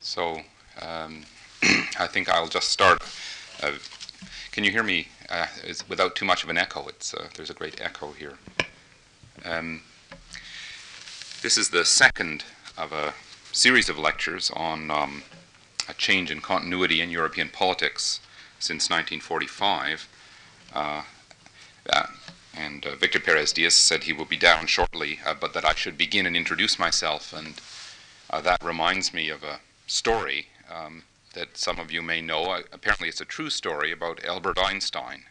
So um, I think I'll just start. Uh, can you hear me uh, without too much of an echo? It's, uh, there's a great echo here. Um, this is the second of a series of lectures on um, a change in continuity in European politics since 1945. Uh, uh, and uh, Victor Perez Diaz said he will be down shortly, but that I should begin and introduce myself. And that reminds me of a story um, that some of you may know. Uh, apparently, it's a true story about Albert Einstein.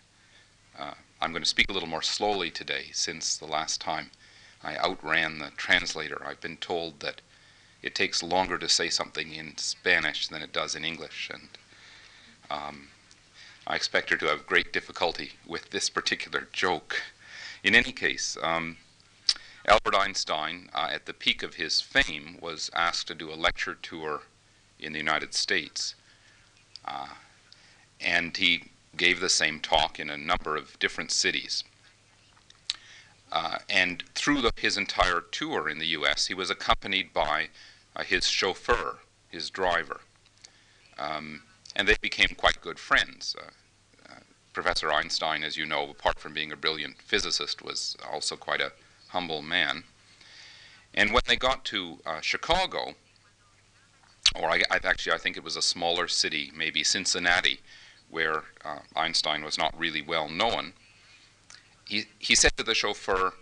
Uh, I'm going to speak a little more slowly today since the last time I outran the translator. I've been told that it takes longer to say something in Spanish than it does in English, and um, I expect her to have great difficulty with this particular joke. In any case, um, Albert Einstein, uh, at the peak of his fame, was asked to do a lecture tour in the United States. Uh, and he gave the same talk in a number of different cities. Uh, and through the, his entire tour in the U.S., he was accompanied by uh, his chauffeur, his driver. Um, and they became quite good friends. Uh, uh, Professor Einstein, as you know, apart from being a brilliant physicist, was also quite a humble man. And when they got to uh, Chicago, or I, I, actually I think it was a smaller city, maybe Cincinnati, where uh, Einstein was not really well known. He, he said to the chauffeur,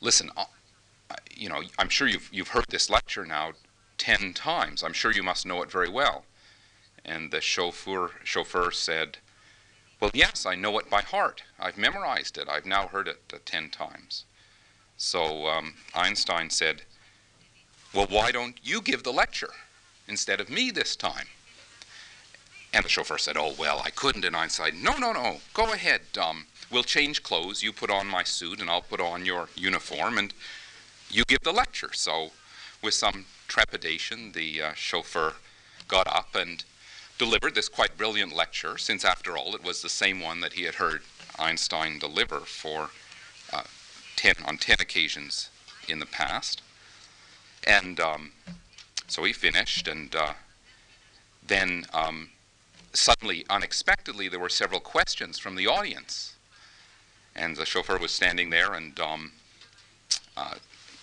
"Listen, uh, you know, I'm sure you've you've heard this lecture now ten times. I'm sure you must know it very well." And the chauffeur chauffeur said, "Well, yes, I know it by heart. I've memorized it. I've now heard it uh, ten times." So um, Einstein said, "Well, why don't you give the lecture?" Instead of me this time. And the chauffeur said, Oh, well, I couldn't. And I said, No, no, no, go ahead. We'll change clothes. You put on my suit, and I'll put on your uniform, and you give the lecture. So, with some trepidation, the uh, chauffeur got up and delivered this quite brilliant lecture, since, after all, it was the same one that he had heard Einstein deliver for uh, ten, on 10 occasions in the past. And um, so he finished, and uh, then um, suddenly, unexpectedly, there were several questions from the audience. And the chauffeur was standing there, and um, uh,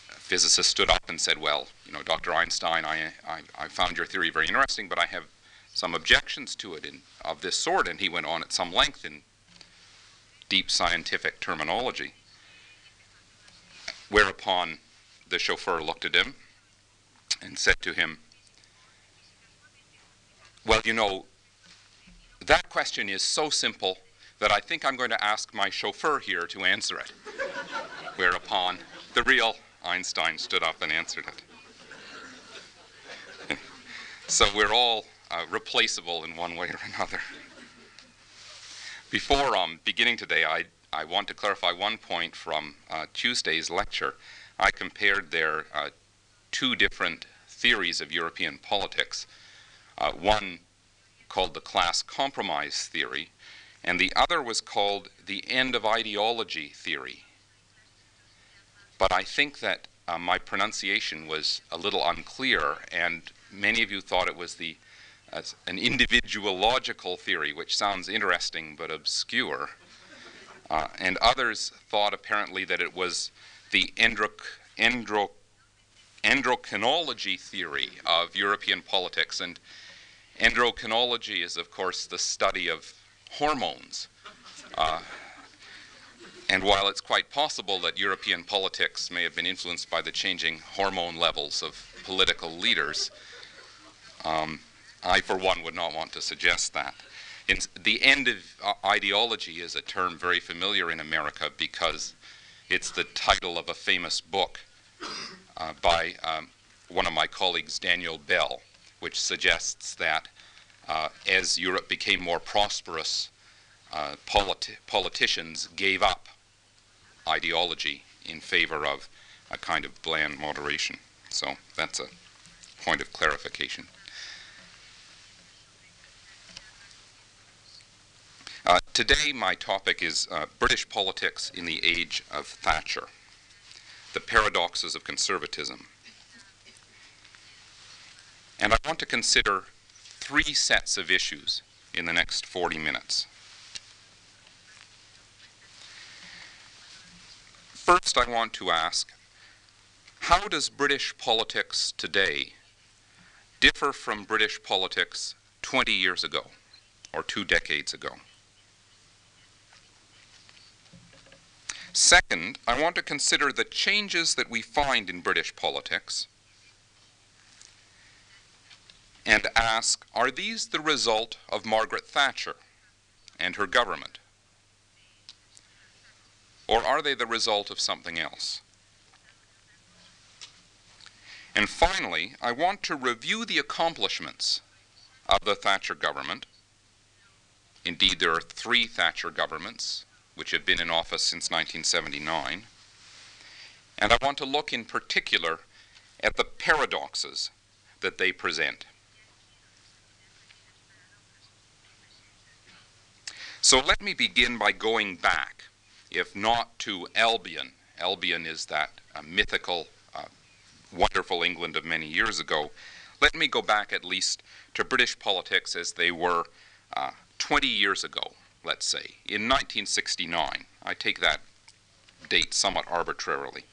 a physicist stood up and said, Well, you know, Dr. Einstein, I, I, I, found your theory very interesting, but I have some objections to it in, of this sort. And he went on at some length in deep scientific terminology. Whereupon the chauffeur looked at him and said to him, Well, you know, that question is so simple that I think I'm going to ask my chauffeur here to answer it. Whereupon the real Einstein stood up and answered it. so we're all uh, replaceable in one way or another. Before um, beginning today, I, I want to clarify one point from uh, Tuesday's lecture. I compared their uh, two different theories of European politics. Uh, one called the class compromise theory, and the other was called the end of ideology theory. But I think that uh, my pronunciation was a little unclear, and many of you thought it was the an individuological theory, which sounds interesting but obscure. Uh, and others thought apparently that it was the endroc, endro, endocrinology theory of European politics. And endocrinology is, of course, the study of hormones. Uh, and while it's quite possible that European politics may have been influenced by the changing hormone levels of political leaders, um, I, for one, would not want to suggest that. In the end of uh, ideology is a term very familiar in America because it's the title of a famous book uh, by um, one of my colleagues, Daniel Bell, which suggests that uh, as Europe became more prosperous, uh, politi- politicians gave up ideology in favor of a kind of bland moderation. So that's a point of clarification. Uh, today, my topic is uh, British politics in the age of Thatcher the paradoxes of conservatism. And I want to consider three sets of issues in the next 40 minutes. First, I want to ask, how does British politics today differ from British politics 20 years ago or two decades ago? Second, I want to consider the changes that we find in British politics and ask, are these the result of Margaret Thatcher and her government? Or are they the result of something else? And finally, I want to review the accomplishments of the Thatcher government. Indeed, there are three Thatcher governments which have been in office since 1979. And I want to look in particular at the paradoxes that they present. So let me begin by going back, if not to Albion. Albion is that uh, mythical, uh, wonderful England of many years ago. Let me go back at least to British politics as they were uh, 20 years ago, let's say, in 1969. I take that date somewhat arbitrarily.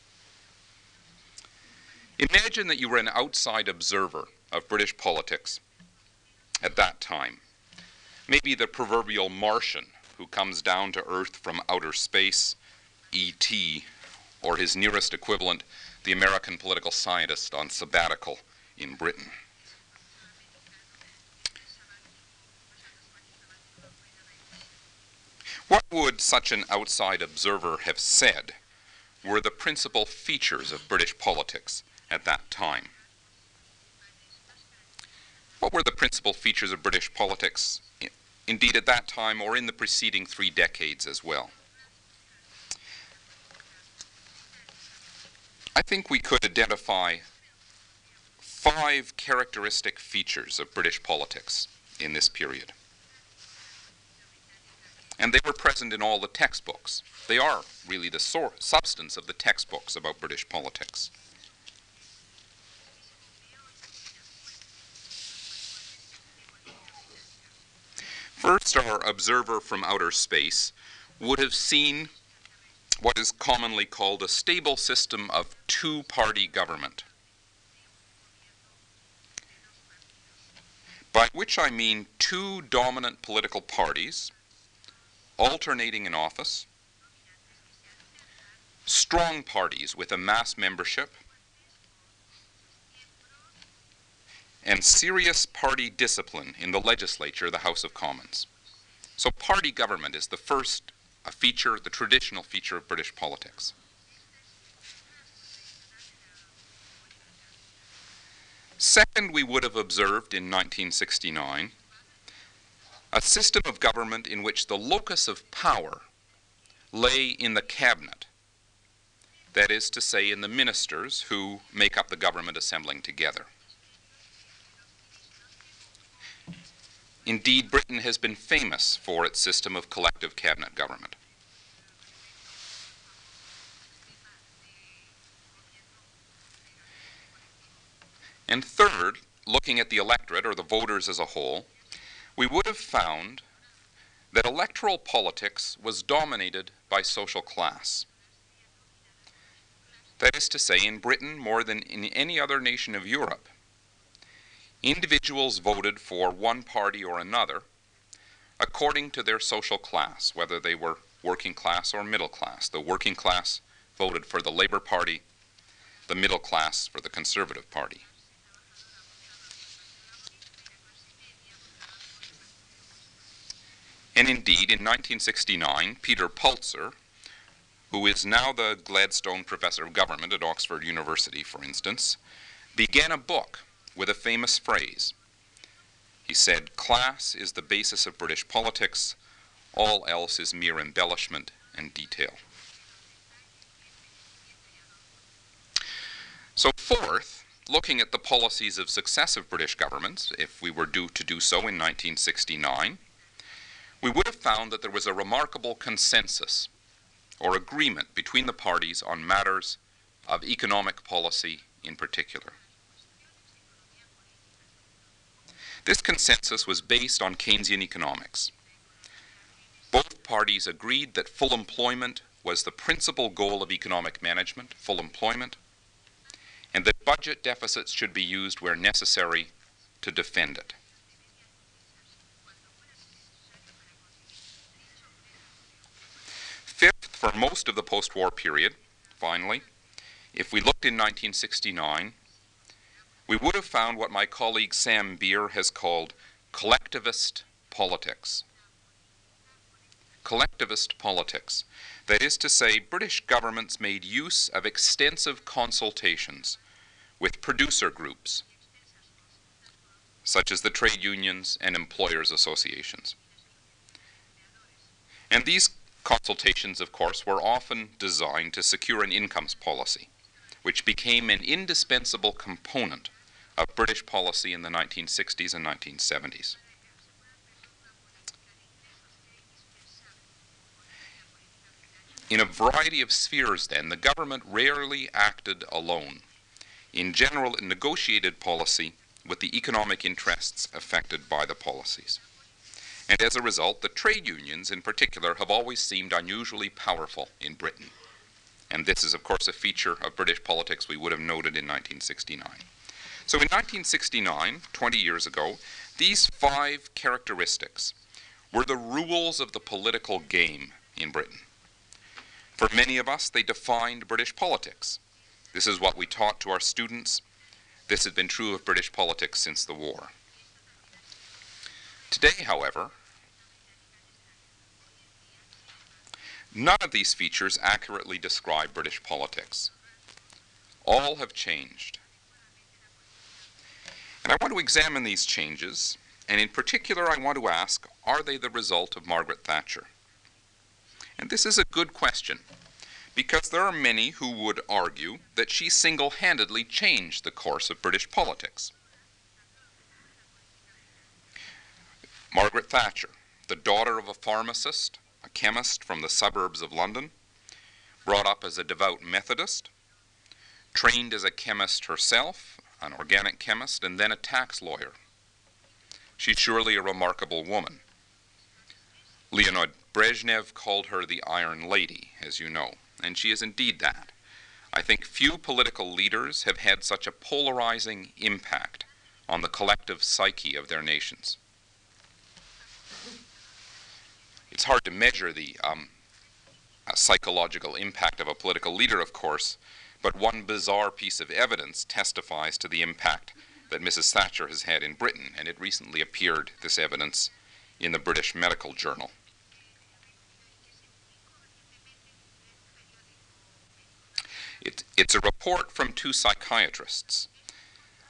Imagine that you were an outside observer of British politics at that time maybe the proverbial Martian who comes down to Earth from outer space, E.T., or his nearest equivalent, the American political scientist on sabbatical in Britain. What would such an outside observer have said were the principal features of British politics at that time? What were the principal features of British politics indeed at that time or in the preceding three decades as well. I think we could identify five characteristic features of British politics in this period. And they were present in all the textbooks. They are really the substance of the textbooks about British politics. First, our observer from outer space would have seen what is commonly called a stable system of two party government. By which I mean two dominant political parties alternating in office, strong parties with a mass membership, and serious party discipline in the legislature, the House of Commons. So party government is the first a feature, the traditional feature of British politics. Second, we would have observed in 1969 a system of government in which the locus of power lay in the cabinet, that is to say, in the ministers who make up the government assembling together. Indeed, Britain has been famous for its system of collective cabinet government. And third, looking at the electorate or the voters as a whole, we would have found that electoral politics was dominated by social class. That is to say, in Britain, more than in any other nation of Europe, individuals voted for one party or another according to their social class, whether they were working class or middle class. The working class voted for the Labour Party, the middle class for the Conservative Party. And indeed, in 1969, Peter Pulzer, who is now the Gladstone Professor of Government at Oxford University, for instance, began a book with a famous phrase. He said, Class is the basis of British politics, all else is mere embellishment and detail. So, fourth, looking at the policies of successive British governments, if we were due to do so in 1969, we would have found that there was a remarkable consensus or agreement between the parties on matters of economic policy in particular. This consensus was based on Keynesian economics. Both parties agreed that full employment was the principal goal of economic management, full employment, and that budget deficits should be used where necessary to defend it. Fifth, for most of the post war period, finally, if we looked in 1969, we would have found what my colleague Sam Beer has called collectivist politics. Collectivist politics. That is to say, British governments made use of extensive consultations with producer groups, such as the trade unions and employers' associations. And these consultations, of course, were often designed to secure an incomes policy, which became an indispensable component of British policy in the 1960s and 1970s. In a variety of spheres, then, the government rarely acted alone. In general, it negotiated policy with the economic interests affected by the policies. And as a result, the trade unions in particular have always seemed unusually powerful in Britain. And this is, of course, a feature of British politics we would have noted in 1969. So in 1969, 20 years ago, these five characteristics were the rules of the political game in Britain. For many of us, they defined British politics. This is what we taught to our students. This had been true of British politics since the war. Today, however, None of these features accurately describe British politics. All have changed. And I want to examine these changes, and in particular, I want to ask are they the result of Margaret Thatcher? And this is a good question, because there are many who would argue that she single handedly changed the course of British politics. Margaret Thatcher, the daughter of a pharmacist, chemist from the suburbs of London, brought up as a devout Methodist, trained as a chemist herself, an organic chemist, and then a tax lawyer. She's surely a remarkable woman. Leonid Brezhnev called her the Iron Lady, as you know, and she is indeed that. I think few political leaders have had such a polarizing impact on the collective psyche of their nations. It's hard to measure the um, uh, psychological impact of a political leader, of course, but one bizarre piece of evidence testifies to the impact that Mrs. Thatcher has had in Britain, and it recently appeared, this evidence, in the British Medical Journal. It, it's a report from two psychiatrists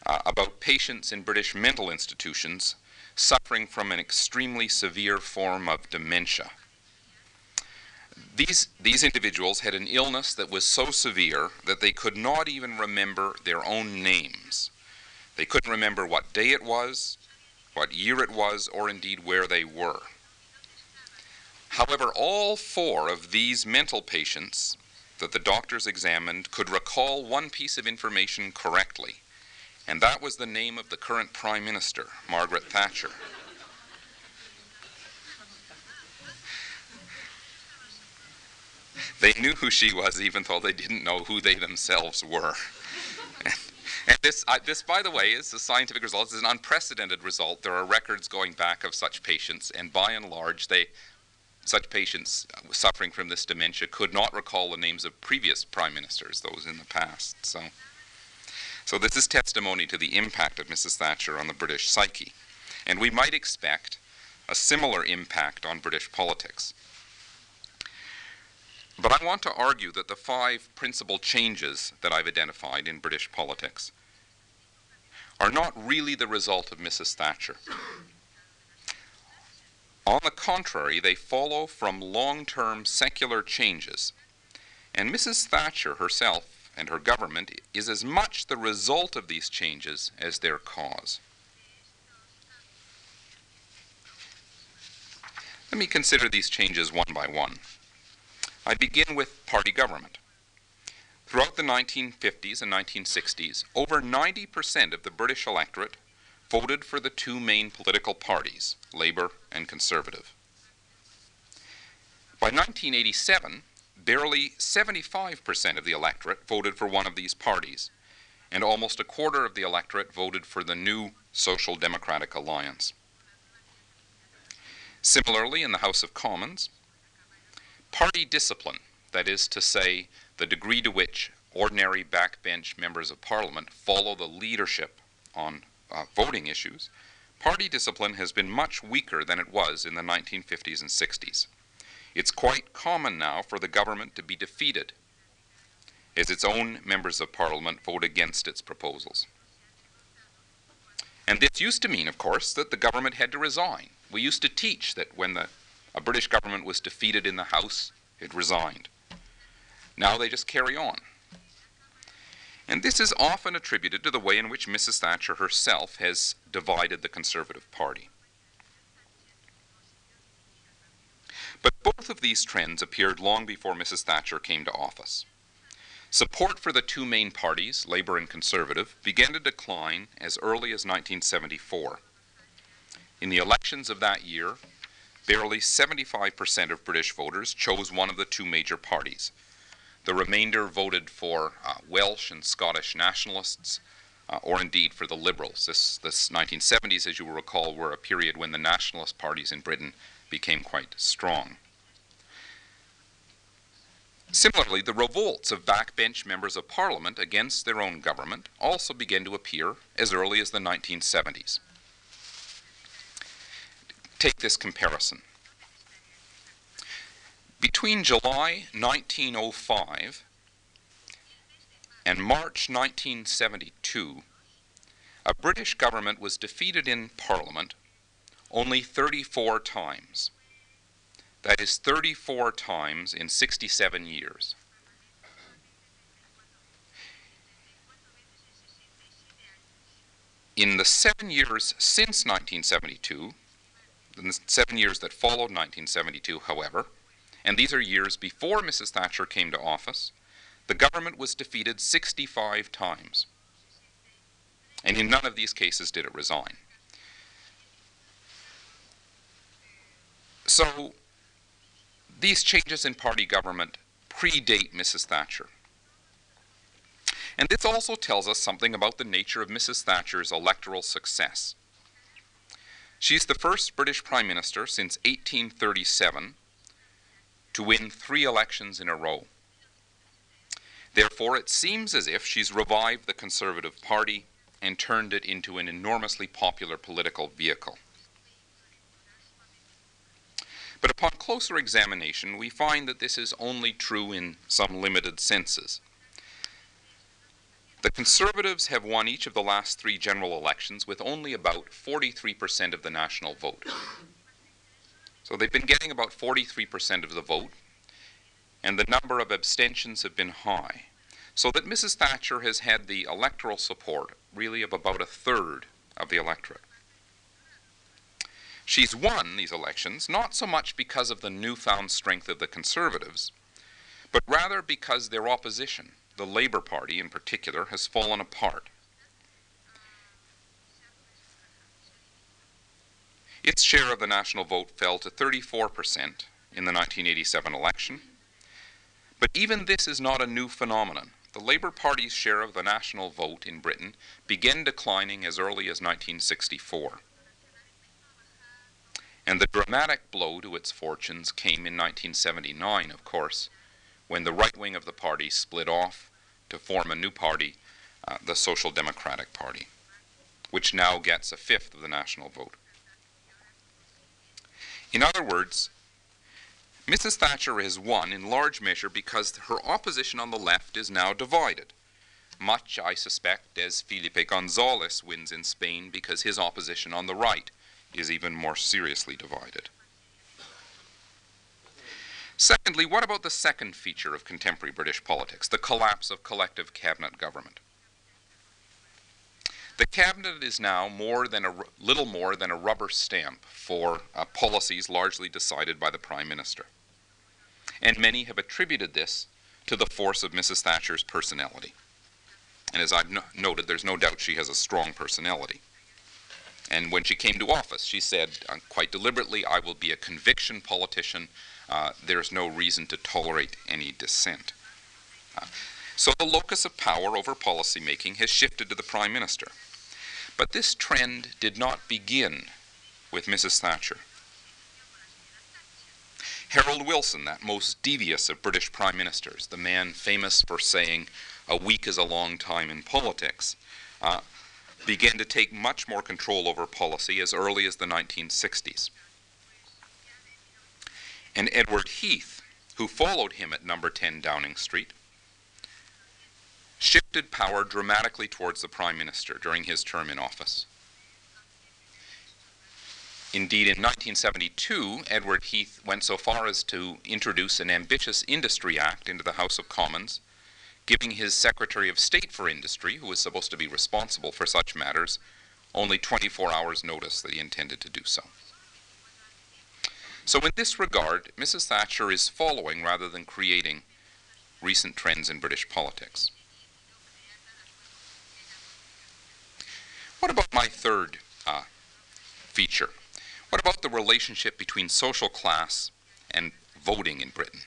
uh, about patients in British mental institutions suffering from an extremely severe form of dementia. These, these individuals had an illness that was so severe that they could not even remember their own names. They couldn't remember what day it was, what year it was, or indeed where they were. However, all four of these mental patients that the doctors examined could recall one piece of information correctly and that was the name of the current Prime Minister, Margaret Thatcher. They knew who she was, even though they didn't know who they themselves were. and, this, this, by the way, is a scientific result. It's an unprecedented result. There are records going back of such patients, and by and large, they, such patients suffering from this dementia could not recall the names of previous prime ministers, those in the past. So. So this is testimony to the impact of Mrs. Thatcher on the British psyche. And we might expect a similar impact on British politics. But I want to argue that the five principal changes that I've identified in British politics are not really the result of Mrs. Thatcher. On the contrary, they follow from long term secular changes. And Mrs. Thatcher herself and her government is as much the result of these changes as their cause. Let me consider these changes one by one. I begin with party government. Throughout the 1950s and 1960s, over 90% of the British electorate voted for the two main political parties, Labour and Conservative. By 1987, barely 75% of the electorate voted for one of these parties, and almost a quarter of the electorate voted for the new Social Democratic Alliance. Similarly, in the House of Commons, party discipline, that is to say, the degree to which ordinary backbench members of Parliament follow the leadership on uh, voting issues, party discipline has been much weaker than it was in the 1950s and 60s. It's quite common now for the government to be defeated as its own members of Parliament vote against its proposals. And this used to mean, of course, that the government had to resign. We used to teach that when the, a British government was defeated in the House, it resigned. Now they just carry on. And this is often attributed to the way in which Mrs. Thatcher herself has divided the Conservative Party. But both of these trends appeared long before Mrs. Thatcher came to office. Support for the two main parties, Labour and Conservative, began to decline as early as 1974. In the elections of that year, barely 75% of British voters chose one of the two major parties. The remainder voted for uh, Welsh and Scottish nationalists, uh, or indeed for the Liberals. This, this 1970s, as you will recall, were a period when the nationalist parties in Britain became quite strong. Similarly, the revolts of backbench members of parliament against their own government also began to appear as early as the 1970s. Take this comparison. Between July 1905 and March 1972, a British government was defeated in Parliament only 34 times. That is 34 times in 67 years. In the seven years since 1972, in the seven years that followed 1972, however, and these are years before Mrs. Thatcher came to office, the government was defeated 65 times. And in none of these cases did it resign. So these changes in party government predate Mrs. Thatcher. And this also tells us something about the nature of Mrs. Thatcher's electoral success. She's the first British Prime Minister since 1837 to win three elections in a row. Therefore, it seems as if she's revived the Conservative Party and turned it into an enormously popular political vehicle. But upon closer examination, we find that this is only true in some limited senses. The Conservatives have won each of the last three general elections with only about 43% of the national vote. So they've been getting about 43% of the vote, and the number of abstentions have been high. So that Mrs. Thatcher has had the electoral support really of about a third of the electorate. She's won these elections not so much because of the newfound strength of the Conservatives, but rather because their opposition, the Labour Party in particular, has fallen apart. Its share of the national vote fell to 34% in the 1987 election. But even this is not a new phenomenon. The Labour Party's share of the national vote in Britain began declining as early as 1964. And the dramatic blow to its fortunes came in 1979, of course, when the right wing of the party split off to form a new party, uh, the Social Democratic Party, which now gets a fifth of the national vote. In other words, Mrs. Thatcher has won in large measure because her opposition on the left is now divided. Much, I suspect, as Felipe Gonzalez wins in Spain because his opposition on the right is even more seriously divided. Secondly, what about the second feature of contemporary British politics, the collapse of collective cabinet government? The cabinet is now more than a little more than a rubber stamp for uh, policies largely decided by the prime minister. And many have attributed this to the force of Mrs. Thatcher's personality. And as I've no noted, there's no doubt she has a strong personality. And when she came to office, she said uh, quite deliberately, I will be a conviction politician. Uh, there's no reason to tolerate any dissent. Uh, so the locus of power over policymaking has shifted to the Prime Minister. But this trend did not begin with Mrs. Thatcher. Harold Wilson, that most devious of British prime ministers, the man famous for saying, a week is a long time in politics, uh, began to take much more control over policy as early as the 1960s. And Edward Heath, who followed him at number 10 Downing Street, shifted power dramatically towards the Prime Minister during his term in office. Indeed, in 1972, Edward Heath went so far as to introduce an ambitious Industry Act into the House of Commons, giving his Secretary of State for Industry, who was supposed to be responsible for such matters, only 24 hours' notice that he intended to do so. So, in this regard, Mrs. Thatcher is following rather than creating recent trends in British politics. What about my third uh, feature? What about the relationship between social class and voting in Britain?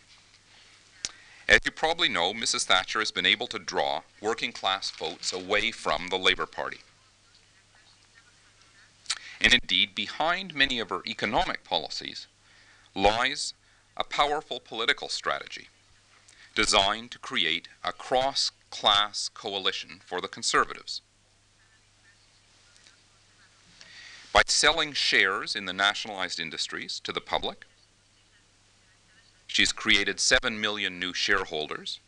As you probably know, Mrs. Thatcher has been able to draw working class votes away from the Labour Party. And indeed, behind many of her economic policies lies a powerful political strategy designed to create a cross class coalition for the Conservatives. by selling shares in the nationalized industries to the public. She's created 7 million new shareholders.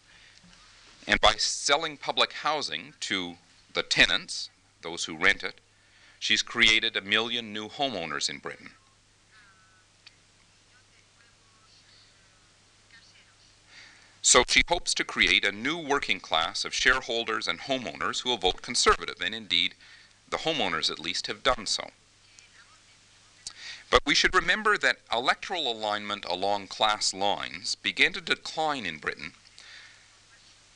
And by selling public housing to the tenants, those who rent it, she's created a million new homeowners in Britain. So she hopes to create a new working class of shareholders and homeowners who will vote conservative, and indeed, the homeowners at least have done so. But we should remember that electoral alignment along class lines began to decline in Britain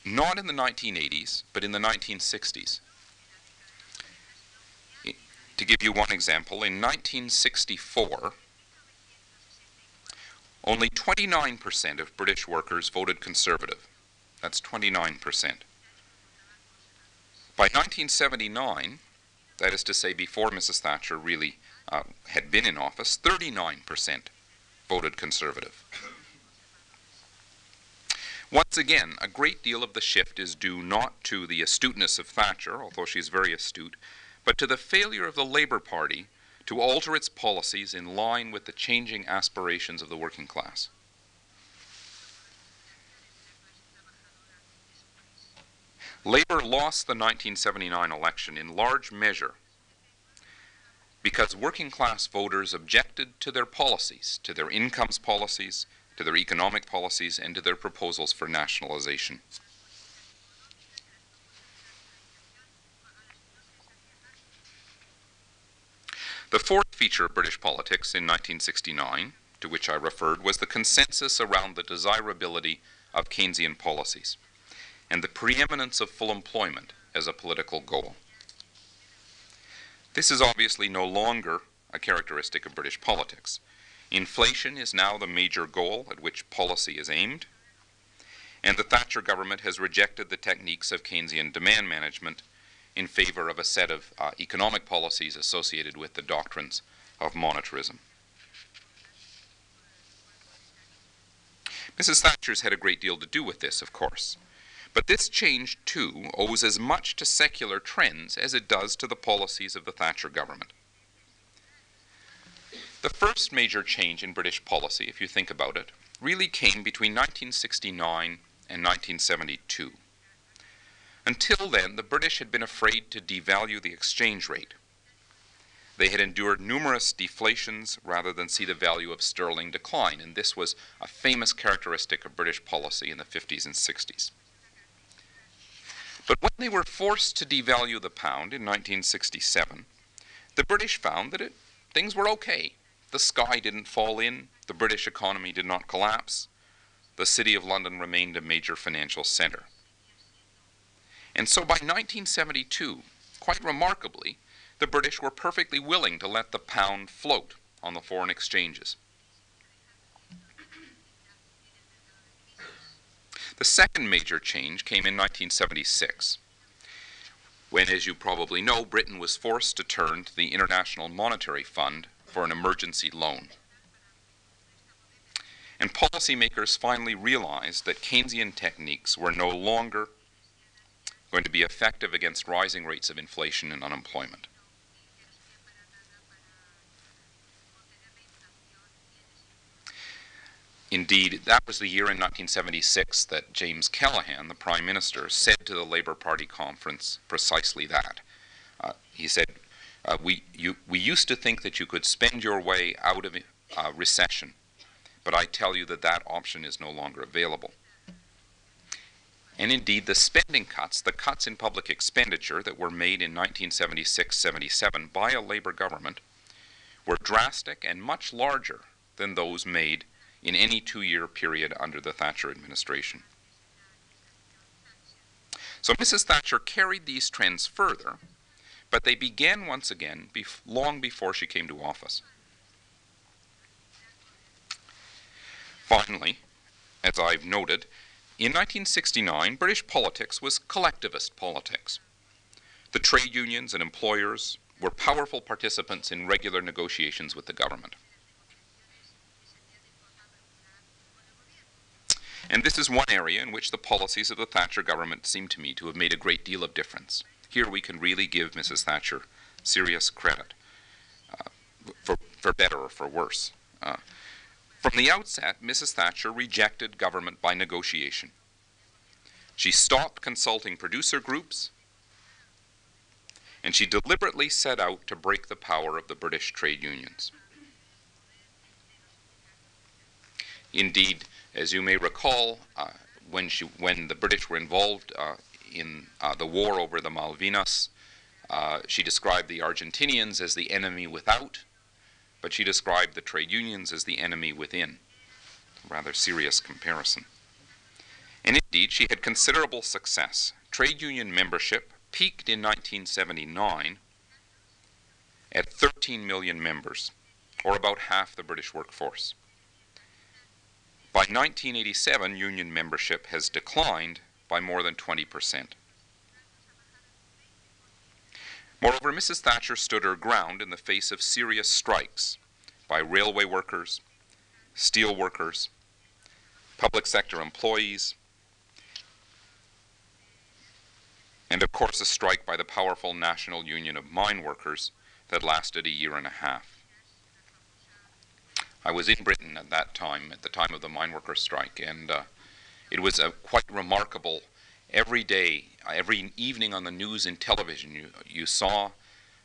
not in the 1980s, but in the 1960s. To give you one example, in 1964, only 29% of British workers voted Conservative. That's 29%. By 1979, that is to say before Mrs. Thatcher really uh, had been in office, 39% voted conservative. Once again, a great deal of the shift is due not to the astuteness of Thatcher, although she's very astute, but to the failure of the Labour Party to alter its policies in line with the changing aspirations of the working class. Labour lost the 1979 election in large measure because working class voters objected to their policies, to their incomes policies, to their economic policies, and to their proposals for nationalization. The fourth feature of British politics in 1969, to which I referred, was the consensus around the desirability of Keynesian policies and the preeminence of full employment as a political goal. This is obviously no longer a characteristic of British politics. Inflation is now the major goal at which policy is aimed, and the Thatcher government has rejected the techniques of Keynesian demand management in favor of a set of uh, economic policies associated with the doctrines of monetarism. Mrs. Thatcher's had a great deal to do with this, of course. But this change, too, owes as much to secular trends as it does to the policies of the Thatcher government. The first major change in British policy, if you think about it, really came between 1969 and 1972. Until then, the British had been afraid to devalue the exchange rate. They had endured numerous deflations rather than see the value of sterling decline, and this was a famous characteristic of British policy in the 50s and 60s. But when they were forced to devalue the pound in 1967, the British found that it, things were okay. The sky didn't fall in, the British economy did not collapse, the City of London remained a major financial center. And so by 1972, quite remarkably, the British were perfectly willing to let the pound float on the foreign exchanges. The second major change came in 1976, when, as you probably know, Britain was forced to turn to the International Monetary Fund for an emergency loan. And policymakers finally realized that Keynesian techniques were no longer going to be effective against rising rates of inflation and unemployment. Indeed, that was the year in 1976 that James Callaghan, the Prime Minister, said to the Labour Party conference precisely that. Uh, he said, uh, we, you, we used to think that you could spend your way out of uh, recession, but I tell you that that option is no longer available. And indeed, the spending cuts, the cuts in public expenditure that were made in 1976 77 by a Labour government, were drastic and much larger than those made in any two year period under the Thatcher administration. So Mrs. Thatcher carried these trends further, but they began once again long before she came to office. Finally, as I've noted, in 1969, British politics was collectivist politics. The trade unions and employers were powerful participants in regular negotiations with the government. And this is one area in which the policies of the Thatcher government seem to me to have made a great deal of difference. Here we can really give Mrs. Thatcher serious credit, uh, for, for better or for worse. Uh, from the outset, Mrs. Thatcher rejected government by negotiation. She stopped consulting producer groups, and she deliberately set out to break the power of the British trade unions. Indeed, as you may recall, uh, when, she, when the British were involved uh, in uh, the war over the Malvinas, she described the Argentinians as the enemy without, but she described the trade unions as the enemy within. A rather serious comparison. And indeed, she had considerable success. Trade union membership peaked in 1979 at 13 million members, or about half the British workforce. By 1987, union membership has declined by more than 20%. Moreover, Mrs. Thatcher stood her ground in the face of serious strikes by railway workers, steel workers, public sector employees, and of course a strike by the powerful National Union of Mine Workers that lasted a year and a half. I was in Britain at that time, at the time of the mine worker strike, and uh, it was a quite remarkable. Every day, every evening on the news and television, you, you saw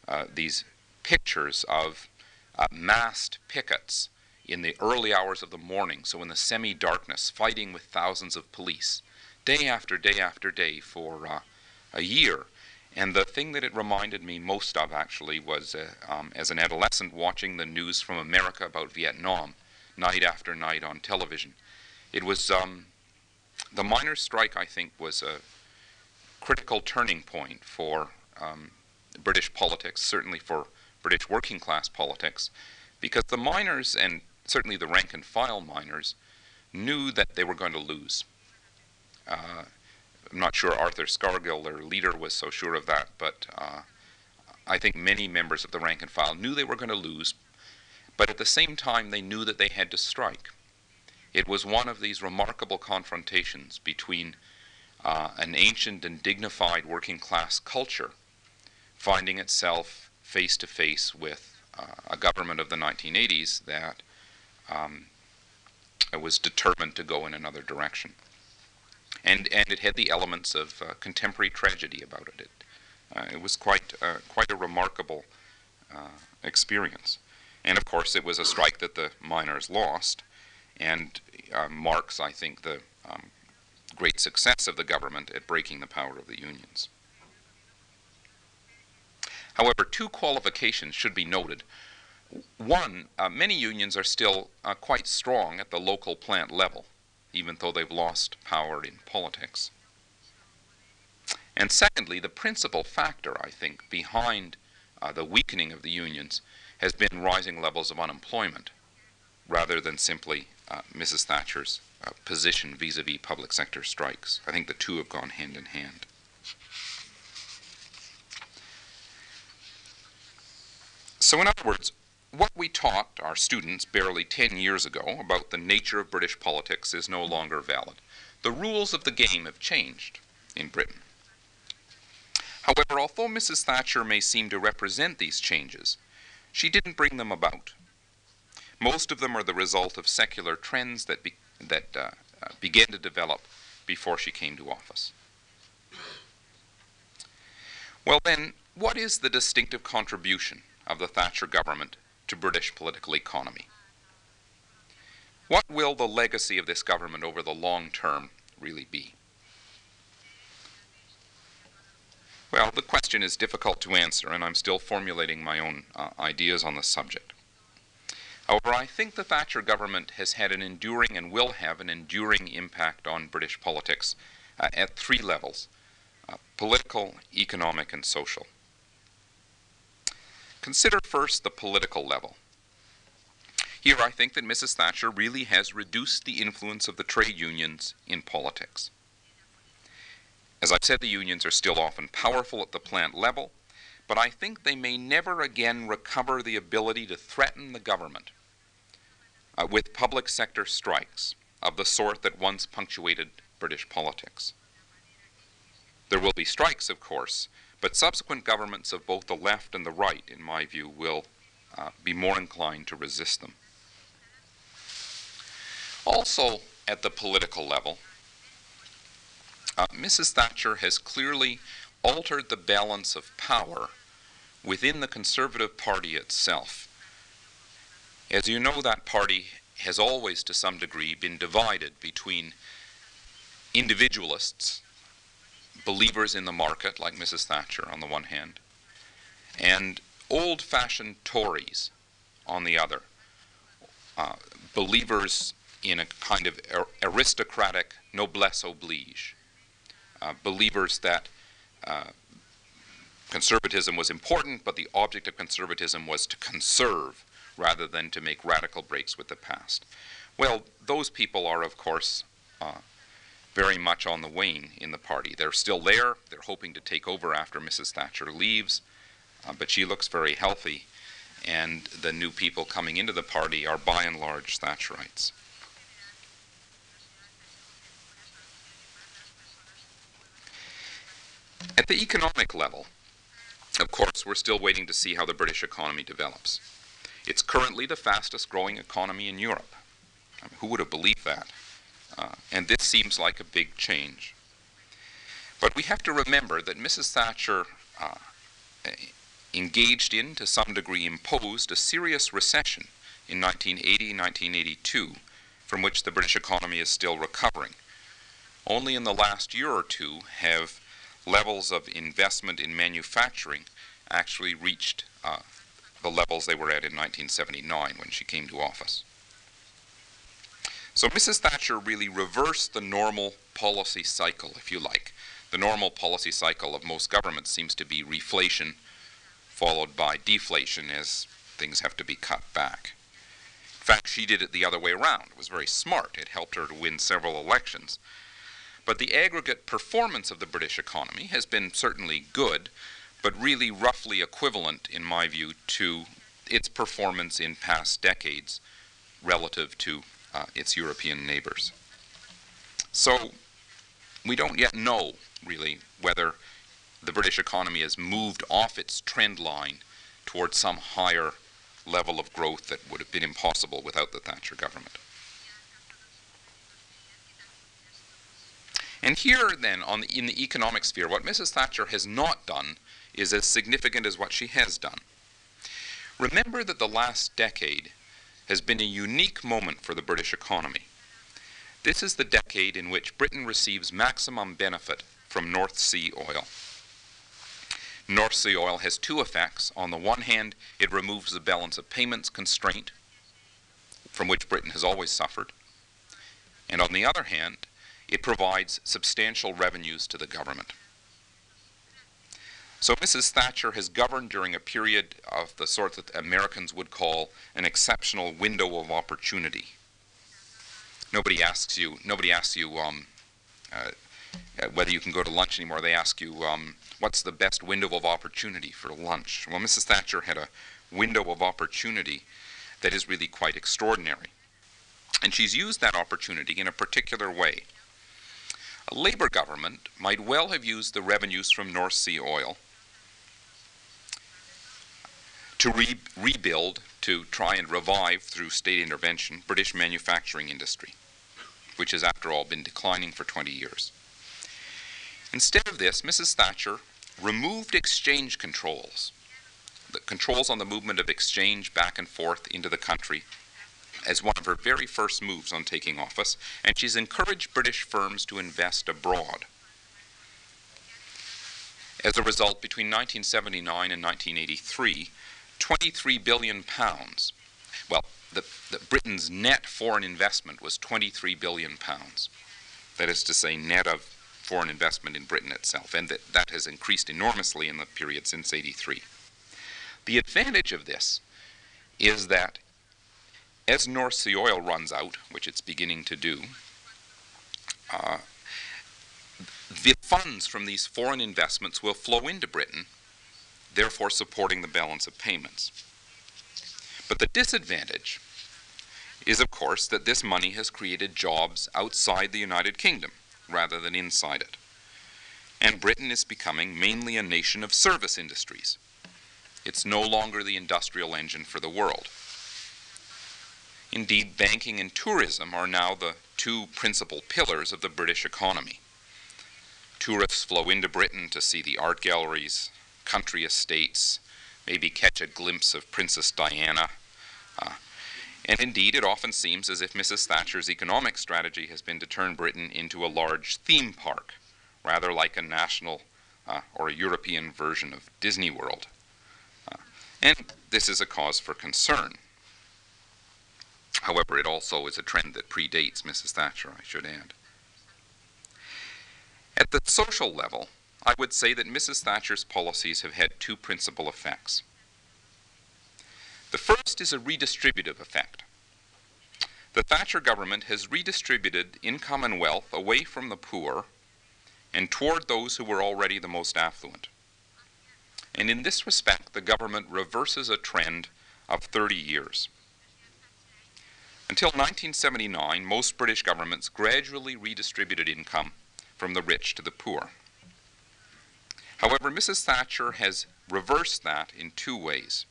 uh, these pictures of uh, massed pickets in the early hours of the morning, so in the semi darkness, fighting with thousands of police, day after day after day for uh, a year. And the thing that it reminded me most of, actually, was uh, um, as an adolescent watching the news from America about Vietnam night after night on television. It was um, the miners' strike, I think, was a critical turning point for um, British politics, certainly for British working class politics, because the miners, and certainly the rank and file miners, knew that they were going to lose. Uh, I'm not sure Arthur Scargill, their leader, was so sure of that, but uh, I think many members of the rank and file knew they were going to lose, but at the same time they knew that they had to strike. It was one of these remarkable confrontations between uh, an ancient and dignified working class culture finding itself face to face with uh, a government of the 1980s that um, was determined to go in another direction and and it had the elements of uh, contemporary tragedy about it. It, uh, it was quite uh, quite a remarkable uh, experience, and of course it was a strike that the miners lost, and uh, marks I think the um, great success of the government at breaking the power of the unions. However, two qualifications should be noted. One, uh, many unions are still quite strong at the local plant level even though they've lost power in politics. And secondly, the principal factor, I think, behind uh, the weakening of the unions has been rising levels of unemployment rather than simply uh, Mrs. Thatcher's uh, position vis-a-vis public sector strikes. I think the two have gone hand in hand. So in other words, what we taught our students barely 10 years ago about the nature of British politics is no longer valid. The rules of the game have changed in Britain. However, although Mrs. Thatcher may seem to represent these changes, she didn't bring them about. Most of them are the result of secular trends that, be, that uh, uh, began to develop before she came to office. Well, then, what is the distinctive contribution of the Thatcher government to British political economy? What will the legacy of this government over the long term really be? Well, the question is difficult to answer, and I'm still formulating my own uh, ideas on the subject. However, I think the Thatcher government has had an enduring and will have an enduring impact on British politics uh, at three levels uh, political, economic, and social. Consider first the political level. Here, I think that Mrs. Thatcher really has reduced the influence of the trade unions in politics. As I've said, the unions are still often powerful at the plant level, but I think they may never again recover the ability to threaten the government uh, with public sector strikes of the sort that once punctuated British politics. There will be strikes, of course, but subsequent governments of both the left and the right, in my view, will uh, be more inclined to resist them. Also, at the political level, uh, Mrs. Thatcher has clearly altered the balance of power within the Conservative Party itself. As you know, that party has always, to some degree, been divided between individualists, believers in the market, like Mrs. Thatcher on the one hand, and old fashioned Tories on the other, uh, believers in a kind of aristocratic noblesse oblige, uh, believers that uh, conservatism was important, but the object of conservatism was to conserve rather than to make radical breaks with the past. Well, those people are, of course, uh, very much on the wane in the party. They're still there. They're hoping to take over after Mrs. Thatcher leaves, uh, but she looks very healthy, and the new people coming into the party are by and large Thatcherites. At the economic level, of course, we're still waiting to see how the British economy develops. It's currently the fastest growing economy in Europe. I mean, who would have believed that? Uh, and this seems like a big change. But we have to remember that Mrs. Thatcher uh, engaged in, to some degree, imposed a serious recession in 1980 1982, from which the British economy is still recovering. Only in the last year or two have levels of investment in manufacturing actually reached uh, the levels they were at in 1979 when she came to office. So Mrs. Thatcher really reversed the normal policy cycle, if you like. The normal policy cycle of most governments seems to be reflation followed by deflation as things have to be cut back. In fact, she did it the other way around. It was very smart. It helped her to win several elections. But the aggregate performance of the British economy has been certainly good, but really roughly equivalent, in my view, to its performance in past decades relative to uh, its European neighbors. So we don't yet know, really, whether the British economy has moved off its trend line towards some higher level of growth that would have been impossible without the Thatcher government. And here, then, on the, in the economic sphere, what Mrs. Thatcher has not done is as significant as what she has done. Remember that the last decade has been a unique moment for the British economy. This is the decade in which Britain receives maximum benefit from North Sea oil. North Sea oil has two effects. On the one hand, it removes the balance of payments constraint, from which Britain has always suffered. And on the other hand, it provides substantial revenues to the government. So Mrs. Thatcher has governed during a period of the sort that Americans would call an exceptional window of opportunity. Nobody asks you. Nobody asks you um, uh, whether you can go to lunch anymore. They ask you, um, "What's the best window of opportunity for lunch?" Well, Mrs. Thatcher had a window of opportunity that is really quite extraordinary, and she's used that opportunity in a particular way. A Labour government might well have used the revenues from North Sea oil to re rebuild, to try and revive through state intervention, British manufacturing industry, which has after all been declining for 20 years. Instead of this, Mrs. Thatcher removed exchange controls, the controls on the movement of exchange back and forth into the country as one of her very first moves on taking office, and she's encouraged British firms to invest abroad. As a result, between 1979 and 1983, 23 billion pounds. Well, the, the Britain's net foreign investment was 23 billion pounds. That is to say, net of foreign investment in Britain itself, and that, that has increased enormously in the period since 83. The advantage of this is that as North Sea oil runs out, which it's beginning to do, uh, the funds from these foreign investments will flow into Britain therefore supporting the balance of payments. But the disadvantage is, of course, that this money has created jobs outside the United Kingdom rather than inside it. And Britain is becoming mainly a nation of service industries. It's no longer the industrial engine for the world. Indeed, banking and tourism are now the two principal pillars of the British economy. Tourists flow into Britain to see the art galleries, country estates, maybe catch a glimpse of Princess Diana. Uh, and indeed, it often seems as if Mrs. Thatcher's economic strategy has been to turn Britain into a large theme park, rather like a national uh, or a European version of Disney World. Uh, and this is a cause for concern. However, it also is a trend that predates Mrs. Thatcher, I should add. At the social level, I would say that Mrs. Thatcher's policies have had two principal effects. The first is a redistributive effect. The Thatcher government has redistributed income and wealth away from the poor and toward those who were already the most affluent. And in this respect, the government reverses a trend of 30 years. Until 1979, most British governments gradually redistributed income from the rich to the poor. However, Mrs. Thatcher has reversed that in two ways.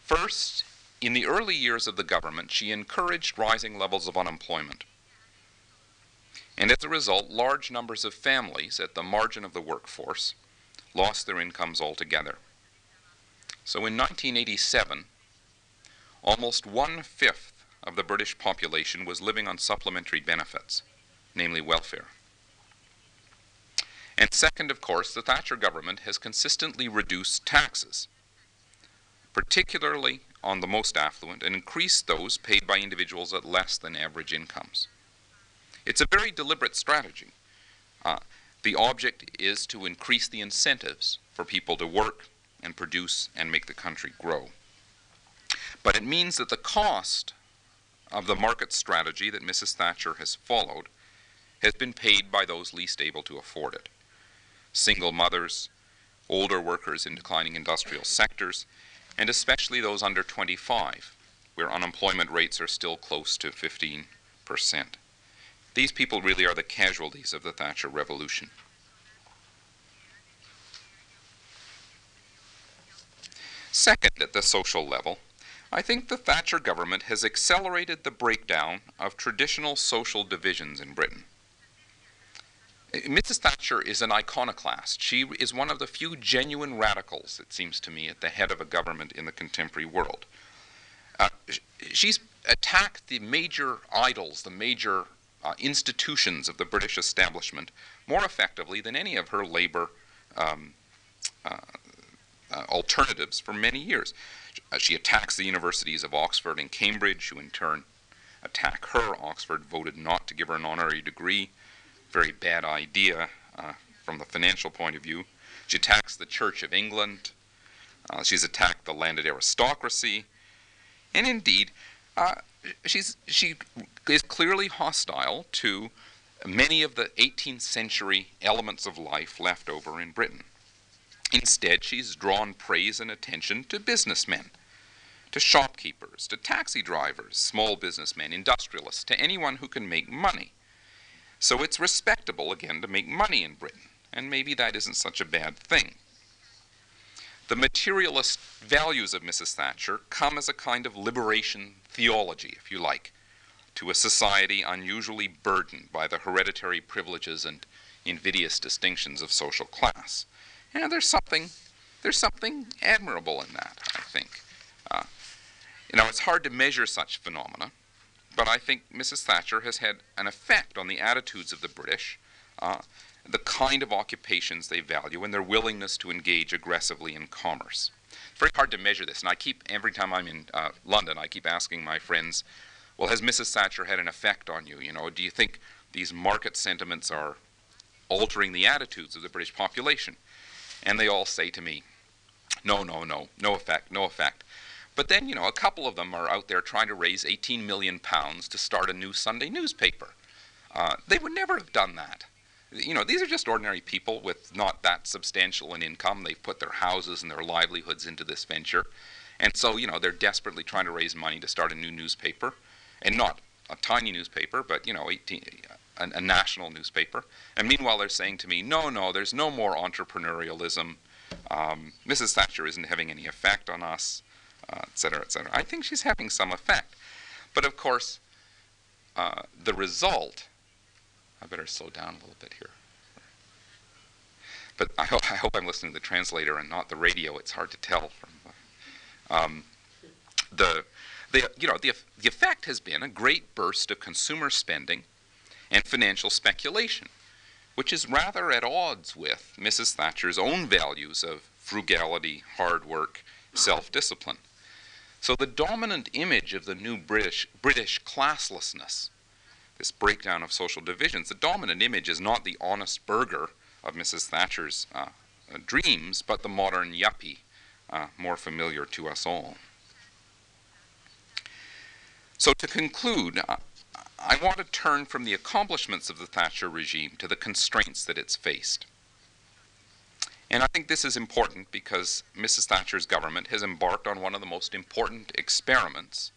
First, in the early years of the government, she encouraged rising levels of unemployment. And as a result, large numbers of families at the margin of the workforce lost their incomes altogether. So in 1987, almost one fifth of the British population was living on supplementary benefits, namely welfare. And second, of course, the Thatcher government has consistently reduced taxes, particularly on the most affluent, and increased those paid by individuals at less than average incomes. It's a very deliberate strategy. Uh, the object is to increase the incentives for people to work and produce and make the country grow. But it means that the cost of the market strategy that Mrs. Thatcher has followed has been paid by those least able to afford it single mothers, older workers in declining industrial sectors, and especially those under 25, where unemployment rates are still close to 15%. These people really are the casualties of the Thatcher Revolution. Second, at the social level, I think the Thatcher government has accelerated the breakdown of traditional social divisions in Britain. Mrs. Thatcher is an iconoclast. She is one of the few genuine radicals, it seems to me, at the head of a government in the contemporary world. Uh, she's attacked the major idols, the major uh, institutions of the British establishment more effectively than any of her labor um, uh, uh alternatives for many years. Uh, she attacks the universities of Oxford and Cambridge, who in turn attack her. Oxford voted not to give her an honorary degree very bad idea uh, from the financial point of view. She attacks the Church of England. Uh, she's attacked the landed aristocracy. And indeed, uh, she's, she is clearly hostile to many of the 18th century elements of life left over in Britain. Instead, she's drawn praise and attention to businessmen, to shopkeepers, to taxi drivers, small businessmen, industrialists, to anyone who can make money. So it's respectable, again, to make money in Britain, and maybe that isn't such a bad thing. The materialist values of Mrs. Thatcher come as a kind of liberation theology, if you like, to a society unusually burdened by the hereditary privileges and invidious distinctions of social class. And there's something, there's something admirable in that, I think. Uh, you know, it's hard to measure such phenomena, but I think Mrs. Thatcher has had an effect on the attitudes of the British, uh, the kind of occupations they value, and their willingness to engage aggressively in commerce. It's very hard to measure this, and I keep, every time I'm in uh, London, I keep asking my friends, well, has Mrs. Thatcher had an effect on you? You know, do you think these market sentiments are altering the attitudes of the British population? And they all say to me, no, no, no, no effect, no effect. But then, you know, a couple of them are out there trying to raise 18 million pounds to start a new Sunday newspaper. Uh, they would never have done that. You know, these are just ordinary people with not that substantial an income. They've put their houses and their livelihoods into this venture. And so, you know, they're desperately trying to raise money to start a new newspaper. And not a tiny newspaper, but, you know, 18, a, a national newspaper. And meanwhile, they're saying to me, no, no, there's no more entrepreneurialism. Um, Mrs. Thatcher isn't having any effect on us uh, et cetera, et. I think she's having some effect. But of course, uh, the result, I better slow down a little bit here. But I, ho- I hope I'm listening to the translator and not the radio. It's hard to tell from um, the, the, you know, the, the effect has been a great burst of consumer spending and financial speculation, which is rather at odds with Mrs. Thatcher's own values of frugality, hard work, self discipline. So the dominant image of the new British, British classlessness, this breakdown of social divisions, the dominant image is not the honest burgher of Mrs. Thatcher's uh, uh, dreams, but the modern yuppie, uh, more familiar to us all. So to conclude, I want to turn from the accomplishments of the Thatcher regime to the constraints that it's faced. And I think this is important because Mrs. Thatcher's government has embarked on one of the most important experiments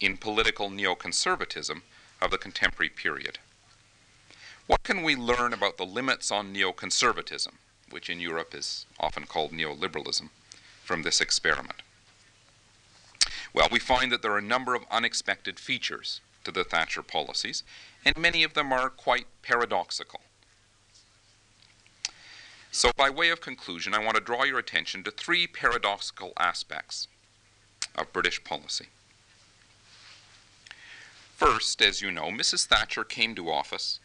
in political neoconservatism of the contemporary period. What can we learn about the limits on neoconservatism, which in Europe is often called neoliberalism, from this experiment? Well, we find that there are a number of unexpected features to the Thatcher policies, and many of them are quite paradoxical. So, by way of conclusion, I want to draw your attention to three paradoxical aspects of British policy. First, as you know, Mrs. Thatcher came to office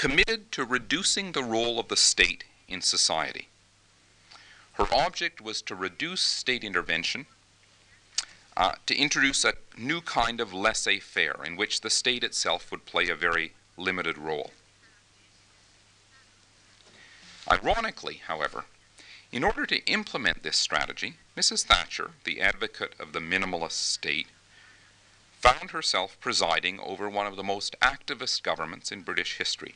committed to reducing the role of the state in society. Her object was to reduce state intervention, uh, to introduce a new kind of laissez faire in which the state itself would play a very limited role. Ironically, however, in order to implement this strategy, Mrs. Thatcher, the advocate of the minimalist state, found herself presiding over one of the most activist governments in British history.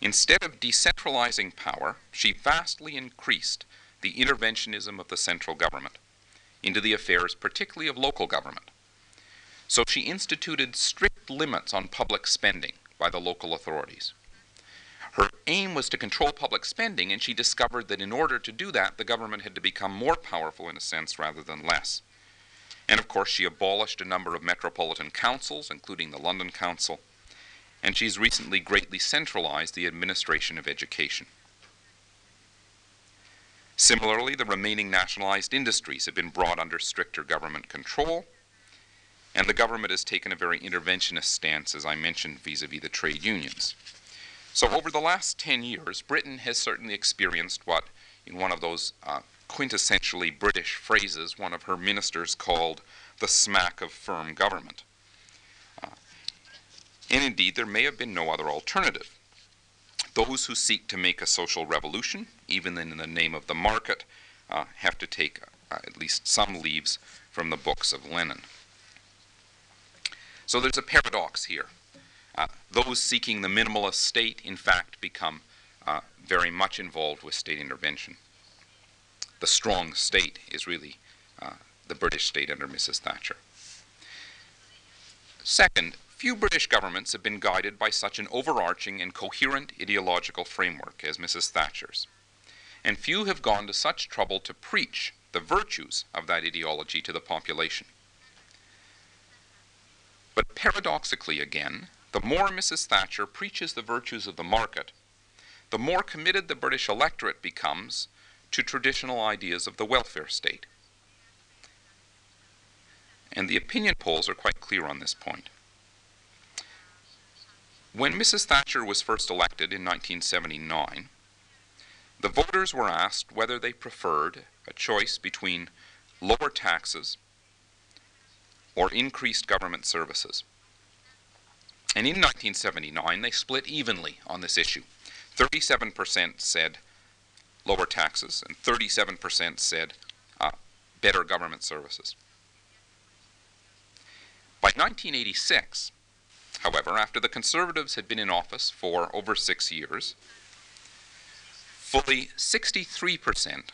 Instead of decentralizing power, she vastly increased the interventionism of the central government into the affairs, particularly of local government. So she instituted strict limits on public spending by the local authorities. Her aim was to control public spending, and she discovered that in order to do that, the government had to become more powerful in a sense rather than less. And of course, she abolished a number of metropolitan councils, including the London Council, and she's recently greatly centralized the administration of education. Similarly, the remaining nationalized industries have been brought under stricter government control, and the government has taken a very interventionist stance, as I mentioned, vis a vis the trade unions. So over the last 10 years, Britain has certainly experienced what, in one of those uh, quintessentially British phrases, one of her ministers called the smack of firm government. Uh, and indeed, there may have been no other alternative. Those who seek to make a social revolution, even in the name of the market, uh, have to take uh, at least some leaves from the books of Lenin. So there's a paradox here. Uh, those seeking the minimalist state, in fact, become uh, very much involved with state intervention. The strong state is really uh, the British state under Mrs. Thatcher. Second, few British governments have been guided by such an overarching and coherent ideological framework as Mrs. Thatcher's. And few have gone to such trouble to preach the virtues of that ideology to the population. But paradoxically, again, the more Mrs. Thatcher preaches the virtues of the market, the more committed the British electorate becomes to traditional ideas of the welfare state. And the opinion polls are quite clear on this point. When Mrs. Thatcher was first elected in 1979, the voters were asked whether they preferred a choice between lower taxes or increased government services. And in 1979, they split evenly on this issue. 37% said lower taxes, and 37% said uh, better government services. By 1986, however, after the Conservatives had been in office for over six years, fully 63%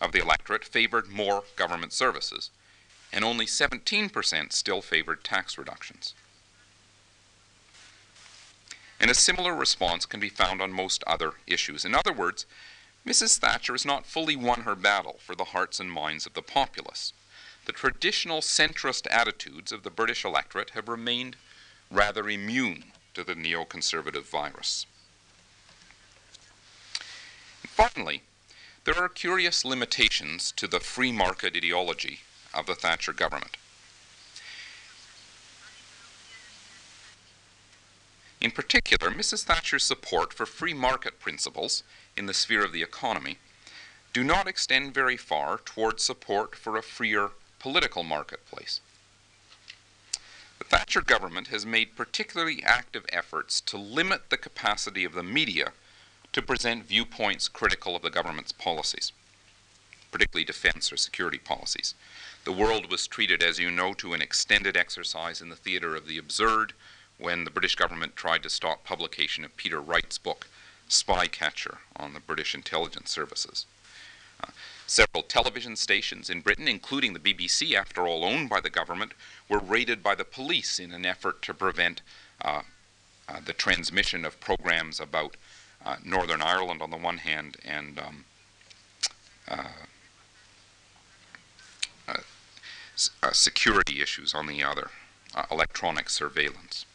of the electorate favored more government services, and only 17% still favored tax reductions. And a similar response can be found on most other issues. In other words, Mrs. Thatcher has not fully won her battle for the hearts and minds of the populace. The traditional centrist attitudes of the British electorate have remained rather immune to the neoconservative virus. And finally, there are curious limitations to the free market ideology of the Thatcher government. In particular, Mrs. Thatcher's support for free market principles in the sphere of the economy do not extend very far towards support for a freer political marketplace. The Thatcher government has made particularly active efforts to limit the capacity of the media to present viewpoints critical of the government's policies, particularly defense or security policies. The world was treated, as you know, to an extended exercise in the theater of the absurd when the British government tried to stop publication of Peter Wright's book, Spycatcher, on the British intelligence services. Uh, several television stations in Britain, including the BBC, after all owned by the government, were raided by the police in an effort to prevent uh, uh, the transmission of programs about uh, Northern Ireland on the one hand and um, uh, uh, security issues on the other, electronic surveillance.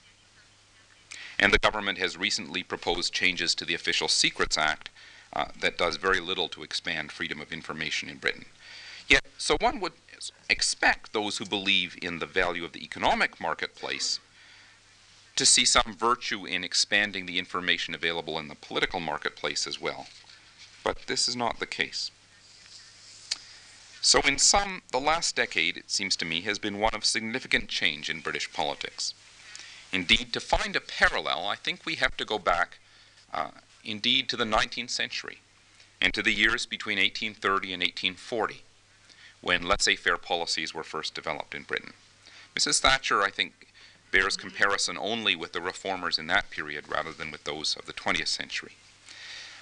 And the government has recently proposed changes to the Official Secrets Act uh, that does very little to expand freedom of information in Britain. Yet, so one would expect those who believe in the value of the economic marketplace to see some virtue in expanding the information available in the political marketplace as well. But this is not the case. So, in sum, the last decade, it seems to me, has been one of significant change in British politics. Indeed, to find a parallel, I think we have to go back, uh, indeed, to the 19th century and to the years between 1830 and 1840, when laissez faire policies were first developed in Britain. Mrs. Thatcher, I think, bears comparison only with the reformers in that period rather than with those of the 20th century.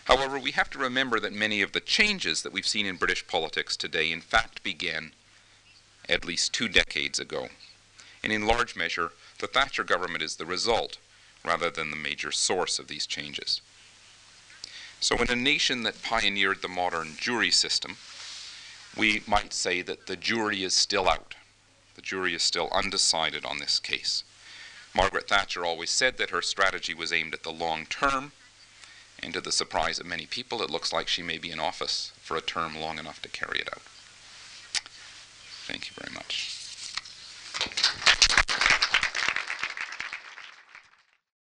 However, we have to remember that many of the changes that we've seen in British politics today, in fact, began at least two decades ago. And in large measure, the Thatcher government is the result rather than the major source of these changes. So, in a nation that pioneered the modern jury system, we might say that the jury is still out. The jury is still undecided on this case. Margaret Thatcher always said that her strategy was aimed at the long term, and to the surprise of many people, it looks like she may be in office for a term long enough to carry it out. Thank you very much.